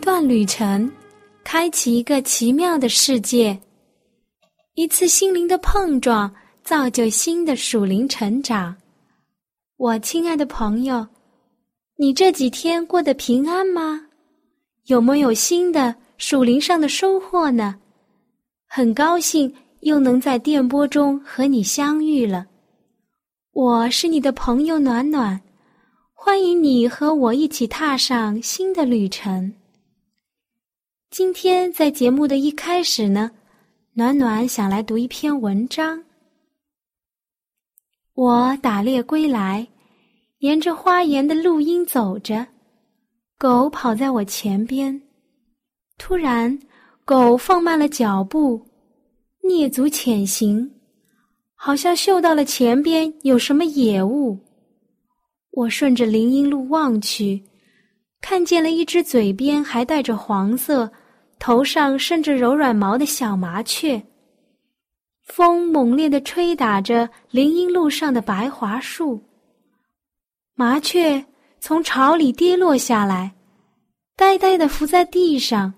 一段旅程，开启一个奇妙的世界；一次心灵的碰撞，造就新的属灵成长。我亲爱的朋友，你这几天过得平安吗？有没有新的属灵上的收获呢？很高兴又能在电波中和你相遇了。我是你的朋友暖暖，欢迎你和我一起踏上新的旅程。今天在节目的一开始呢，暖暖想来读一篇文章。我打猎归来，沿着花园的路荫走着，狗跑在我前边。突然，狗放慢了脚步，蹑足潜行，好像嗅到了前边有什么野物。我顺着林荫路望去，看见了一只嘴边还带着黄色。头上伸着柔软毛的小麻雀，风猛烈地吹打着林荫路上的白桦树。麻雀从巢里跌落下来，呆呆地伏在地上，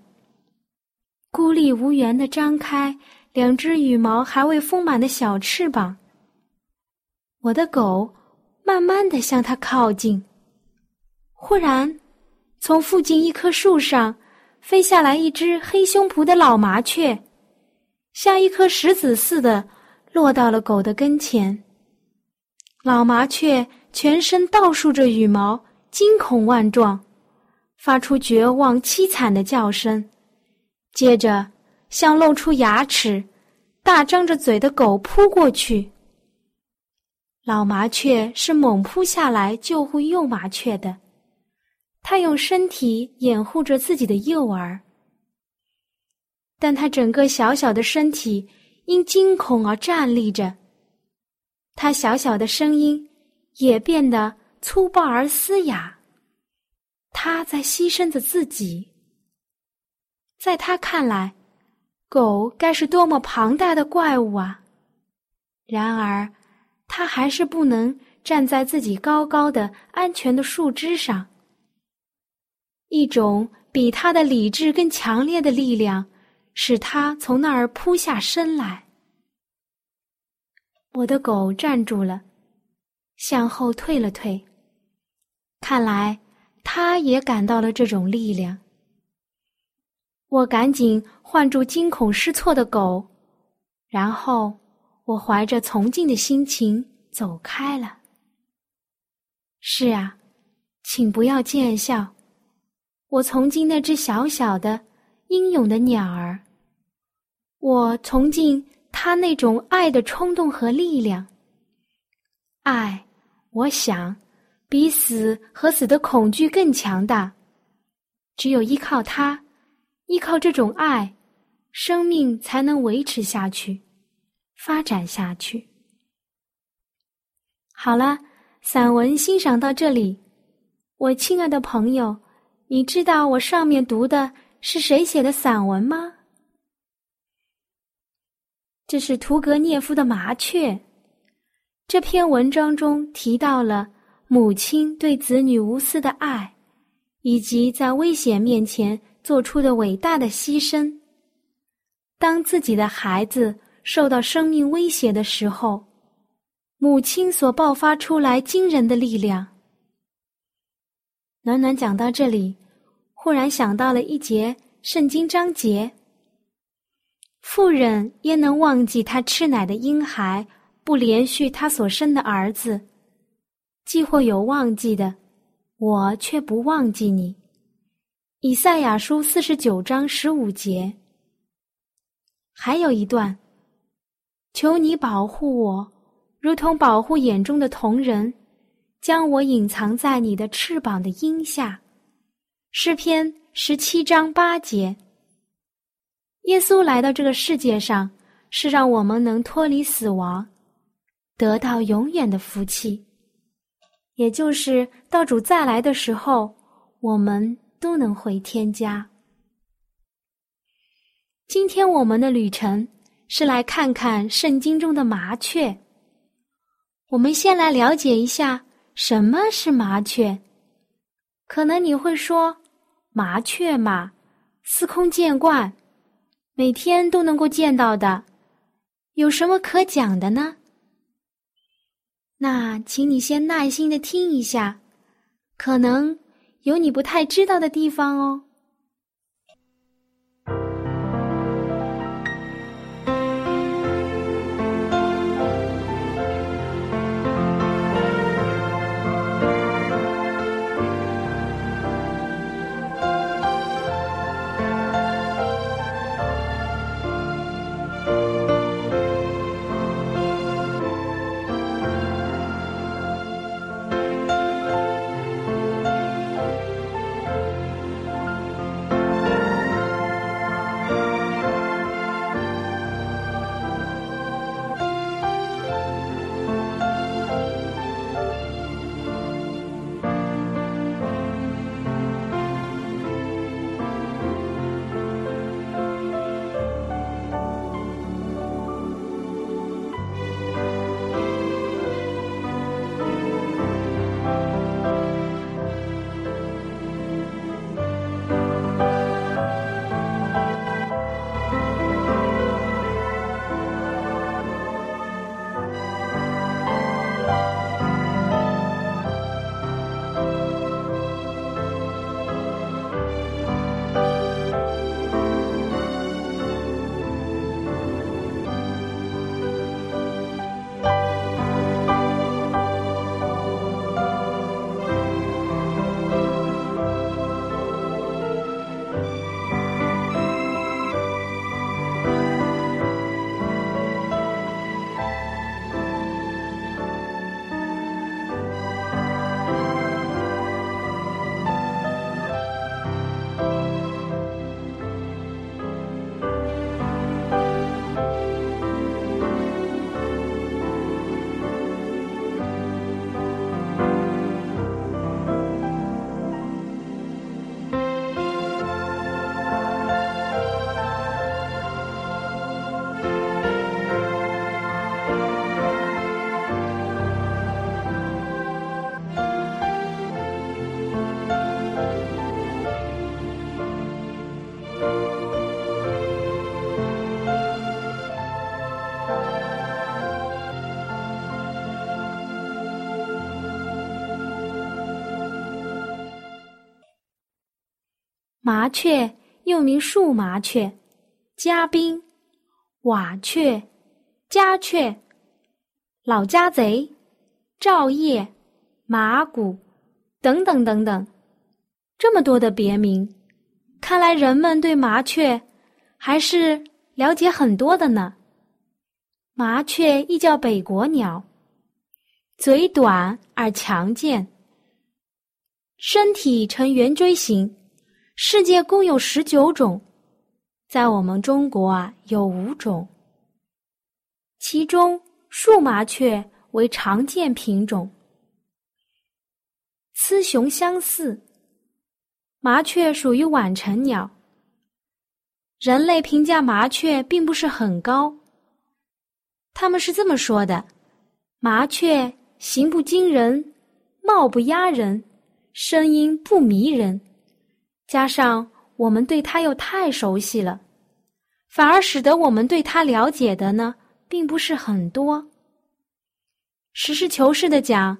孤立无援地张开两只羽毛还未丰满的小翅膀。我的狗慢慢地向它靠近，忽然，从附近一棵树上。飞下来一只黑胸脯的老麻雀，像一颗石子似的落到了狗的跟前。老麻雀全身倒竖着羽毛，惊恐万状，发出绝望凄惨的叫声，接着向露出牙齿、大张着嘴的狗扑过去。老麻雀是猛扑下来救护幼麻雀的。他用身体掩护着自己的幼儿，但他整个小小的身体因惊恐而站立着。他小小的声音也变得粗暴而嘶哑。他在牺牲着自己。在他看来，狗该是多么庞大的怪物啊！然而，他还是不能站在自己高高的、安全的树枝上。一种比他的理智更强烈的力量，使他从那儿扑下身来。我的狗站住了，向后退了退。看来他也感到了这种力量。我赶紧唤住惊恐失措的狗，然后我怀着崇敬的心情走开了。是啊，请不要见笑。我从敬那只小小的、英勇的鸟儿，我崇敬它那种爱的冲动和力量。爱，我想，比死和死的恐惧更强大。只有依靠它，依靠这种爱，生命才能维持下去，发展下去。好了，散文欣赏到这里，我亲爱的朋友。你知道我上面读的是谁写的散文吗？这是屠格涅夫的《麻雀》。这篇文章中提到了母亲对子女无私的爱，以及在危险面前做出的伟大的牺牲。当自己的孩子受到生命威胁的时候，母亲所爆发出来惊人的力量。暖暖讲到这里。忽然想到了一节圣经章节：“妇人焉能忘记她吃奶的婴孩，不连续她所生的儿子？既或有忘记的，我却不忘记你。”以赛亚书四十九章十五节。还有一段：“求你保护我，如同保护眼中的瞳人，将我隐藏在你的翅膀的荫下。”诗篇十七章八节。耶稣来到这个世界上，是让我们能脱离死亡，得到永远的福气，也就是到主再来的时候，我们都能回天家。今天我们的旅程是来看看圣经中的麻雀。我们先来了解一下什么是麻雀。可能你会说，麻雀嘛，司空见惯，每天都能够见到的，有什么可讲的呢？那请你先耐心的听一下，可能有你不太知道的地方哦。麻雀又名树麻雀、家宾、瓦雀、家雀、老家贼、照叶、麻古等等等等，这么多的别名，看来人们对麻雀还是了解很多的呢。麻雀亦叫北国鸟，嘴短而强健，身体呈圆锥形。世界共有十九种，在我们中国啊有五种。其中树麻雀为常见品种，雌雄相似。麻雀属于晚成鸟。人类评价麻雀并不是很高。他们是这么说的：麻雀形不惊人，貌不压人，声音不迷人。加上我们对他又太熟悉了，反而使得我们对他了解的呢，并不是很多。实事求是的讲，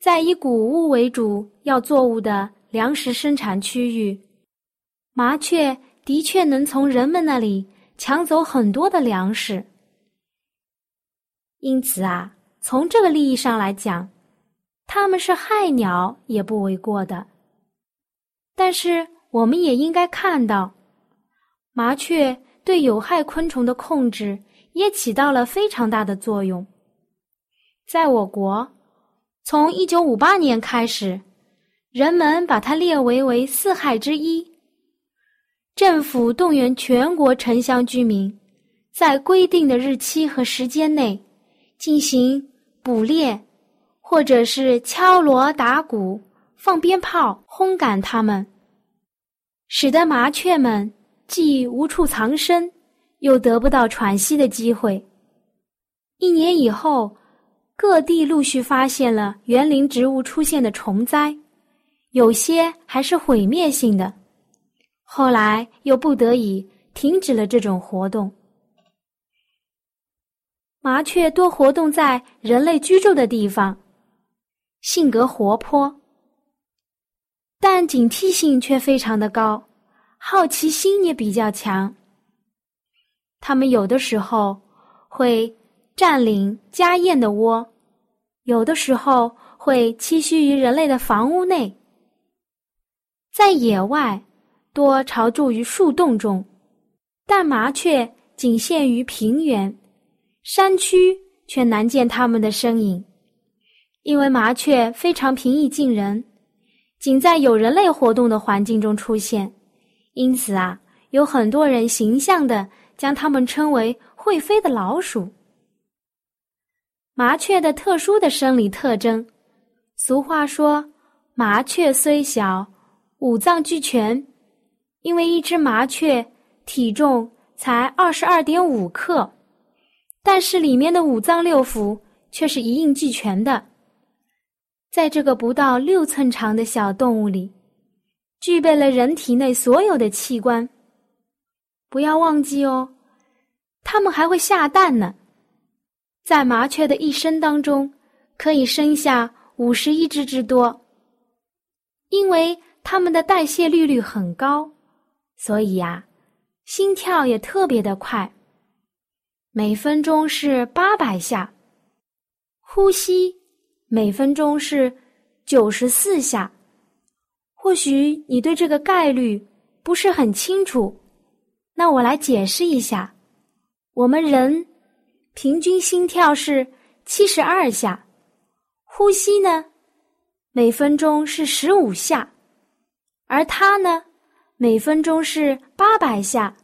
在以谷物为主要作物的粮食生产区域，麻雀的确能从人们那里抢走很多的粮食。因此啊，从这个利益上来讲，它们是害鸟也不为过的。但是，我们也应该看到，麻雀对有害昆虫的控制也起到了非常大的作用。在我国，从一九五八年开始，人们把它列为为四害之一。政府动员全国城乡居民，在规定的日期和时间内进行捕猎，或者是敲锣打鼓、放鞭炮轰赶它们，使得麻雀们既无处藏身，又得不到喘息的机会。一年以后，各地陆续发现了园林植物出现的虫灾，有些还是毁灭性的。后来又不得已停止了这种活动。麻雀多活动在人类居住的地方，性格活泼，但警惕性却非常的高，好奇心也比较强。它们有的时候会占领家燕的窝，有的时候会栖息于人类的房屋内，在野外。多巢住于树洞中，但麻雀仅限于平原，山区却难见它们的身影。因为麻雀非常平易近人，仅在有人类活动的环境中出现，因此啊，有很多人形象的将它们称为会飞的老鼠。麻雀的特殊的生理特征，俗话说：“麻雀虽小，五脏俱全。”因为一只麻雀体重才二十二点五克，但是里面的五脏六腑却是一应俱全的。在这个不到六寸长的小动物里，具备了人体内所有的器官。不要忘记哦，它们还会下蛋呢。在麻雀的一生当中，可以生下五十一只之多。因为它们的代谢率率很高。所以呀，心跳也特别的快，每分钟是八百下；呼吸每分钟是九十四下。或许你对这个概率不是很清楚，那我来解释一下：我们人平均心跳是七十二下，呼吸呢每分钟是十五下，而它呢？每分钟是八百下，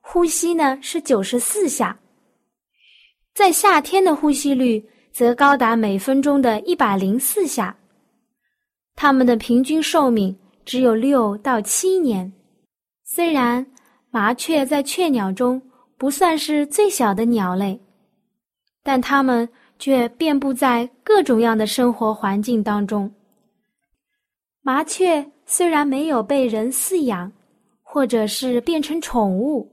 呼吸呢是九十四下。在夏天的呼吸率则高达每分钟的一百零四下。它们的平均寿命只有六到七年。虽然麻雀在雀鸟中不算是最小的鸟类，但它们却遍布在各种样的生活环境当中。麻雀虽然没有被人饲养。或者是变成宠物，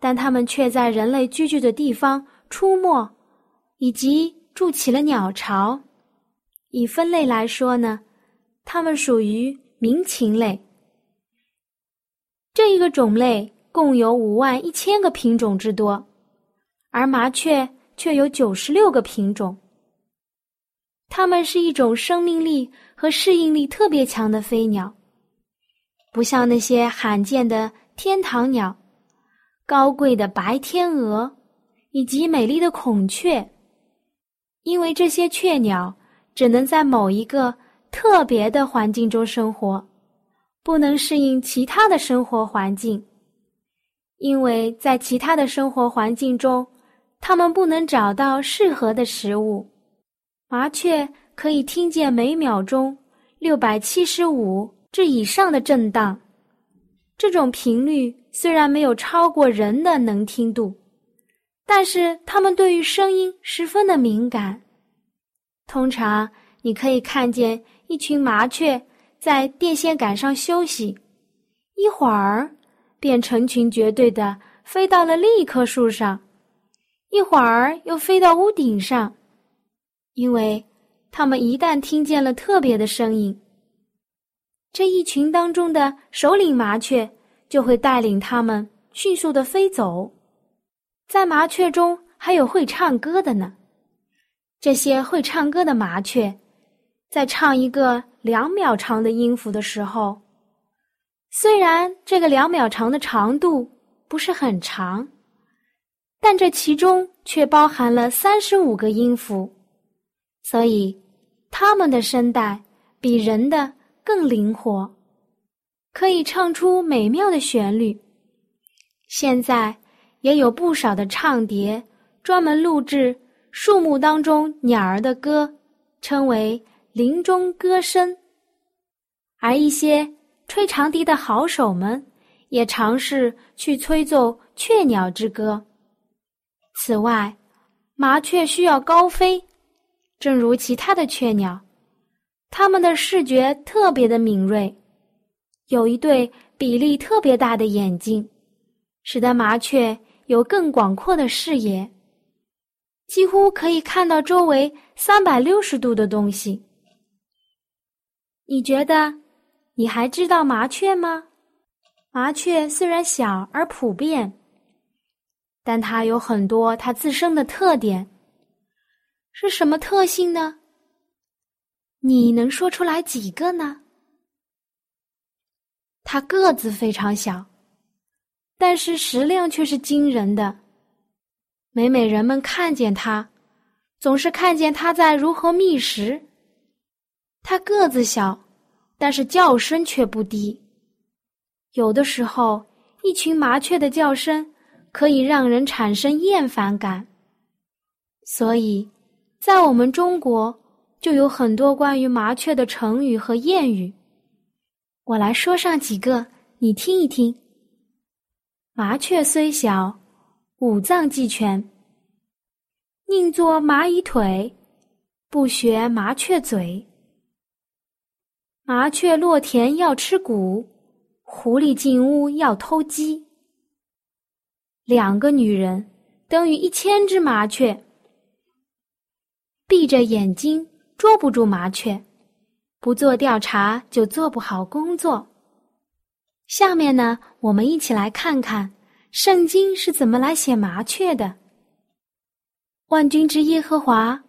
但它们却在人类居住的地方出没，以及筑起了鸟巢。以分类来说呢，它们属于鸣禽类。这一个种类共有五万一千个品种之多，而麻雀却有九十六个品种。它们是一种生命力和适应力特别强的飞鸟。不像那些罕见的天堂鸟、高贵的白天鹅以及美丽的孔雀，因为这些雀鸟只能在某一个特别的环境中生活，不能适应其他的生活环境，因为在其他的生活环境中，它们不能找到适合的食物。麻雀可以听见每秒钟六百七十五。至以上的震荡，这种频率虽然没有超过人的能听度，但是它们对于声音十分的敏感。通常你可以看见一群麻雀在电线杆上休息，一会儿便成群结队的飞到了另一棵树上，一会儿又飞到屋顶上，因为它们一旦听见了特别的声音。这一群当中的首领麻雀就会带领它们迅速的飞走，在麻雀中还有会唱歌的呢。这些会唱歌的麻雀，在唱一个两秒长的音符的时候，虽然这个两秒长的长度不是很长，但这其中却包含了三十五个音符，所以它们的声带比人的。更灵活，可以唱出美妙的旋律。现在也有不少的唱碟专门录制树木当中鸟儿的歌，称为林中歌声。而一些吹长笛的好手们也尝试去吹奏雀鸟之歌。此外，麻雀需要高飞，正如其他的雀鸟，它们的视觉特别的敏锐，有一对比例特别大的眼睛，使得麻雀有更广阔的视野，几乎可以看到周围三百六十度的东西。你觉得你还知道麻雀吗？麻雀虽然小而普遍。但它有很多它自身的特点，是什么特性呢？你能说出来几个呢？它个子非常小，但是食量却是惊人的。每每人们看见它，总是看见它在如何觅食。它个子小，但是叫声却不低。有的时候，一群麻雀的叫声。可以让人产生厌烦感，所以，在我们中国就有很多关于麻雀的成语和谚语。我来说上几个，你听一听。麻雀虽小，五脏俱全。宁做蚂蚁腿，不学麻雀嘴。麻雀落田要吃谷，狐狸进屋要偷鸡。两个女人等于一千只麻雀。闭着眼睛捉不住麻雀，不做调查就做不好工作。下面呢，我们一起来看看圣经是怎么来写麻雀的。万军之耶和华，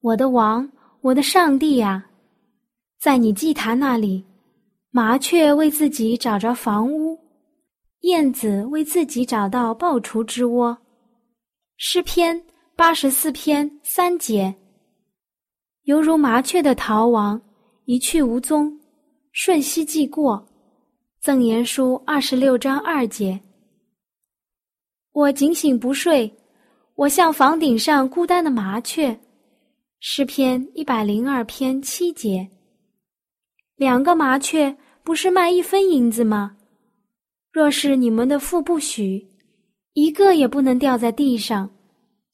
我的王，我的上帝呀，在你祭坛那里，麻雀为自己找着房屋。燕子为自己找到抱雏之窝，诗篇八十四篇三节，犹如麻雀的逃亡，一去无踪，瞬息即过。赠言书二十六章二节，我警醒不睡，我像房顶上孤单的麻雀。诗篇一百零二篇七节，两个麻雀不是卖一分银子吗？若是你们的父不许，一个也不能掉在地上，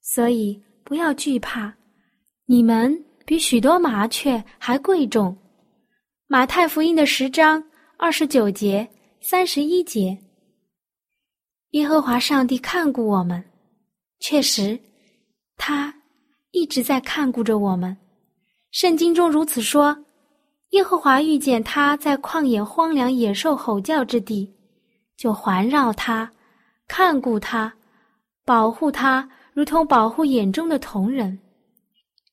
所以不要惧怕。你们比许多麻雀还贵重。马太福音的十章二十九节、三十一节。耶和华上帝看顾我们，确实，他一直在看顾着我们。圣经中如此说：耶和华遇见他在旷野荒凉野兽吼叫之地。就环绕他，看顾他，保护他，如同保护眼中的瞳人。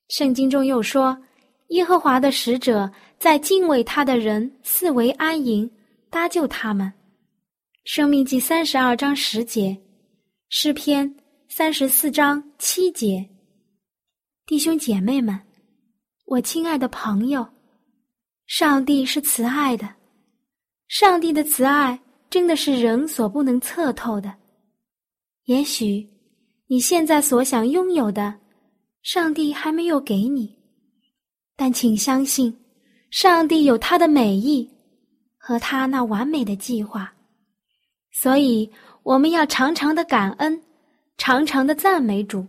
圣经中又说：“耶和华的使者在敬畏他的人四围安营，搭救他们。”生命记三十二章十节，诗篇三十四章七节。弟兄姐妹们，我亲爱的朋友，上帝是慈爱的，上帝的慈爱。真的是人所不能测透的。也许你现在所想拥有的，上帝还没有给你，但请相信，上帝有他的美意和他那完美的计划。所以，我们要常常的感恩，常常的赞美主。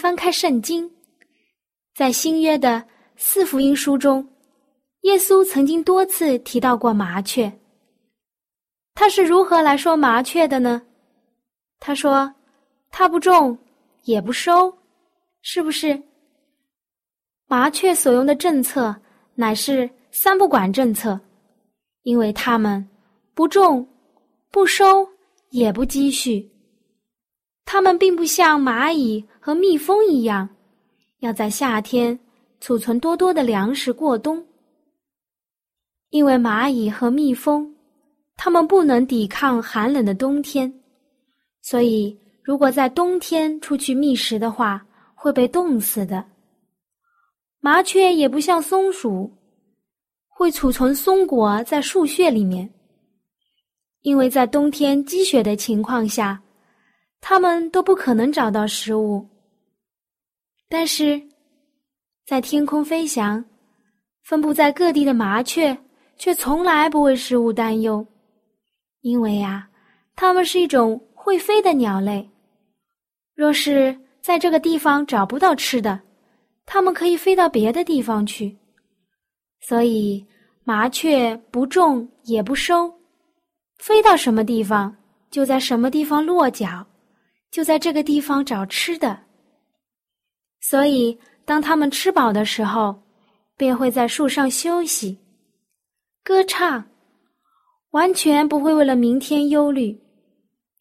翻开圣经，在新约的四福音书中，耶稣曾经多次提到过麻雀。他是如何来说麻雀的呢？他说：“他不种，也不收，是不是？”麻雀所用的政策乃是三不管政策，因为他们不种、不收，也不积蓄。它们并不像蚂蚁和蜜蜂一样，要在夏天储存多多的粮食过冬，因为蚂蚁和蜜蜂。它们不能抵抗寒冷的冬天，所以如果在冬天出去觅食的话，会被冻死的。麻雀也不像松鼠，会储存松果在树穴里面，因为在冬天积雪的情况下，它们都不可能找到食物。但是，在天空飞翔、分布在各地的麻雀，却从来不为食物担忧。因为呀，它们是一种会飞的鸟类。若是在这个地方找不到吃的，它们可以飞到别的地方去。所以，麻雀不种也不收，飞到什么地方就在什么地方落脚，就在这个地方找吃的。所以，当他们吃饱的时候，便会在树上休息、歌唱。完全不会为了明天忧虑，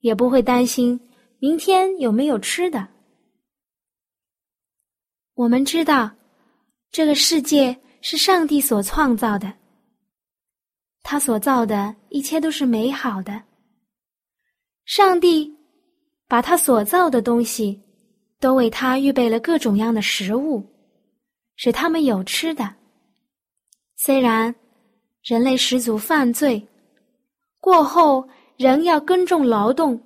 也不会担心明天有没有吃的。我们知道，这个世界是上帝所创造的，他所造的一切都是美好的。上帝把他所造的东西都为他预备了各种样的食物，使他们有吃的。虽然人类始祖犯罪。过后，人要耕种劳动，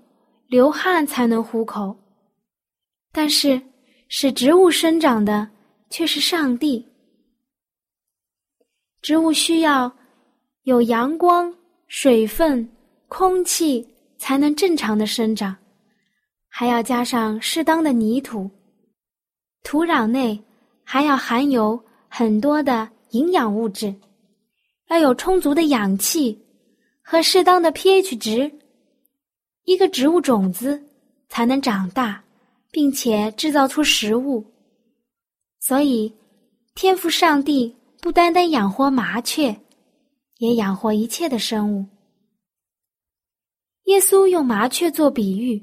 流汗才能糊口。但是，使植物生长的却是上帝。植物需要有阳光、水分、空气，才能正常的生长，还要加上适当的泥土，土壤内还要含有很多的营养物质，要有充足的氧气。和适当的 pH 值，一个植物种子才能长大，并且制造出食物。所以，天赋上帝不单单养活麻雀，也养活一切的生物。耶稣用麻雀做比喻，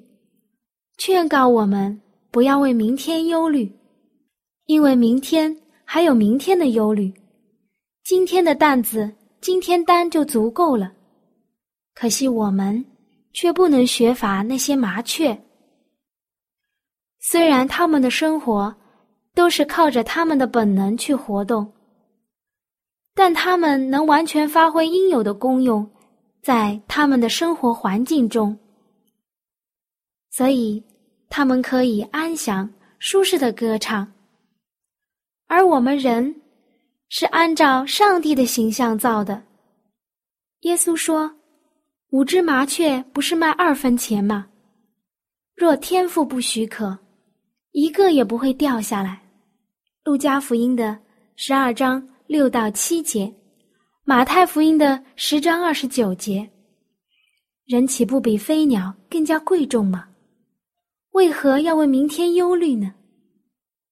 劝告我们不要为明天忧虑，因为明天还有明天的忧虑，今天的担子今天担就足够了。可惜我们却不能学法那些麻雀。虽然他们的生活都是靠着他们的本能去活动，但他们能完全发挥应有的功用，在他们的生活环境中，所以他们可以安详、舒适的歌唱。而我们人是按照上帝的形象造的。耶稣说。五只麻雀不是卖二分钱吗？若天父不许可，一个也不会掉下来。路加福音的十二章六到七节，马太福音的十章二十九节，人岂不比飞鸟更加贵重吗？为何要为明天忧虑呢？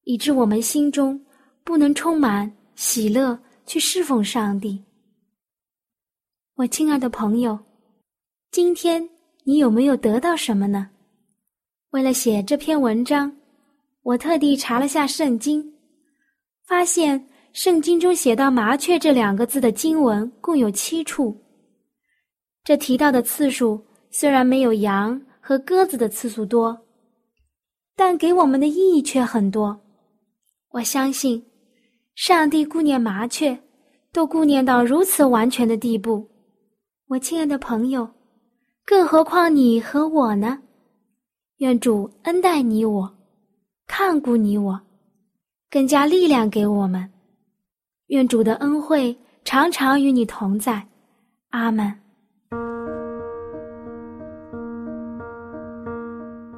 以致我们心中不能充满喜乐去侍奉上帝。我亲爱的朋友。今天你有没有得到什么呢？为了写这篇文章，我特地查了下圣经，发现圣经中写到“麻雀”这两个字的经文共有七处。这提到的次数虽然没有羊和鸽子的次数多，但给我们的意义却很多。我相信，上帝顾念麻雀，都顾念到如此完全的地步。我亲爱的朋友。更何况你和我呢？愿主恩待你我，看顾你我，更加力量给我们。愿主的恩惠常常与你同在。阿门。